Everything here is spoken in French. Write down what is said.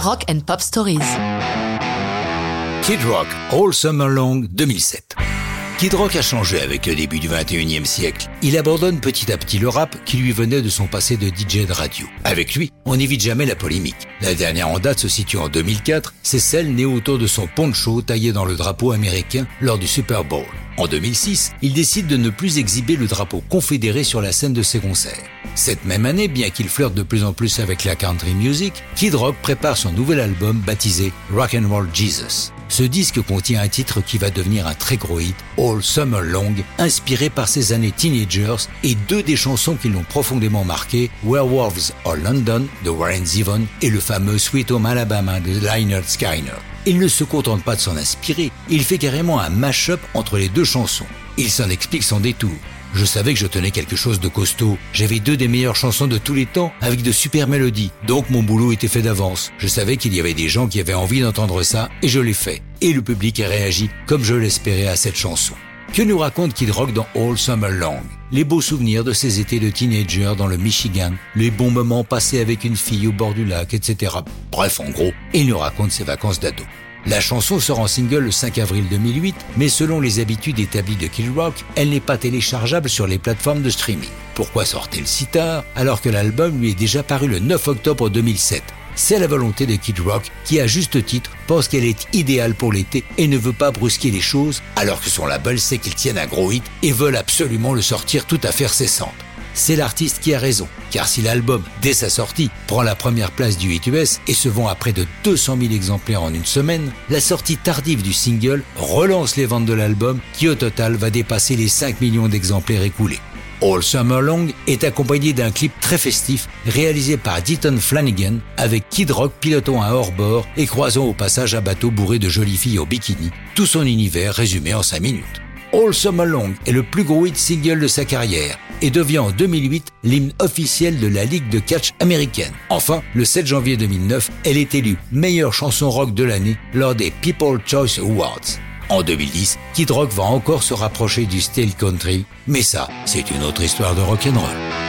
Rock and Pop Stories. Kid Rock, All Summer Long 2007. Kid Rock a changé avec le début du 21e siècle. Il abandonne petit à petit le rap qui lui venait de son passé de DJ de radio. Avec lui, on n'évite jamais la polémique. La dernière en date se situe en 2004, c'est celle née autour de son poncho taillé dans le drapeau américain lors du Super Bowl. En 2006, il décide de ne plus exhiber le drapeau confédéré sur la scène de ses concerts. Cette même année, bien qu'il flirte de plus en plus avec la country music, Kid Rock prépare son nouvel album baptisé Rock and Roll Jesus. Ce disque contient un titre qui va devenir un très gros hit, All Summer Long, inspiré par ses années teenagers et deux des chansons qui l'ont profondément marqué, Werewolves of London de Warren Zevon et le fameux Sweet Home Alabama de Lynyrd Skynyrd. Il ne se contente pas de s'en inspirer, il fait carrément un mash-up entre les deux chansons. Il s'en explique son détour. Je savais que je tenais quelque chose de costaud. J'avais deux des meilleures chansons de tous les temps avec de super mélodies. Donc mon boulot était fait d'avance. Je savais qu'il y avait des gens qui avaient envie d'entendre ça et je l'ai fait. Et le public a réagi comme je l'espérais à cette chanson. Que nous raconte Kid Rock dans All Summer Long? Les beaux souvenirs de ses étés de teenager dans le Michigan, les bons moments passés avec une fille au bord du lac, etc. Bref, en gros, il nous raconte ses vacances d'ado. La chanson sort en single le 5 avril 2008, mais selon les habitudes établies de Kid Rock, elle n'est pas téléchargeable sur les plateformes de streaming. Pourquoi sortait-elle si tard alors que l'album lui est déjà paru le 9 octobre 2007 c'est la volonté de Kid Rock qui, à juste titre, pense qu'elle est idéale pour l'été et ne veut pas brusquer les choses, alors que son label sait qu'ils tiennent un gros hit et veulent absolument le sortir tout à fait cessante c'est l'artiste qui a raison. Car si l'album, dès sa sortie, prend la première place du hit US et se vend à près de 200 000 exemplaires en une semaine, la sortie tardive du single relance les ventes de l'album qui au total va dépasser les 5 millions d'exemplaires écoulés. All Summer Long est accompagné d'un clip très festif réalisé par Deaton Flanagan avec Kid Rock pilotant un hors-bord et croisant au passage un bateau bourré de jolies filles au bikini, tout son univers résumé en 5 minutes. All Summer Long est le plus gros hit single de sa carrière et devient en 2008 l'hymne officiel de la Ligue de catch américaine. Enfin, le 7 janvier 2009, elle est élue meilleure chanson rock de l'année lors des People Choice Awards. En 2010, Kid Rock va encore se rapprocher du style country, mais ça, c'est une autre histoire de rock'n'roll.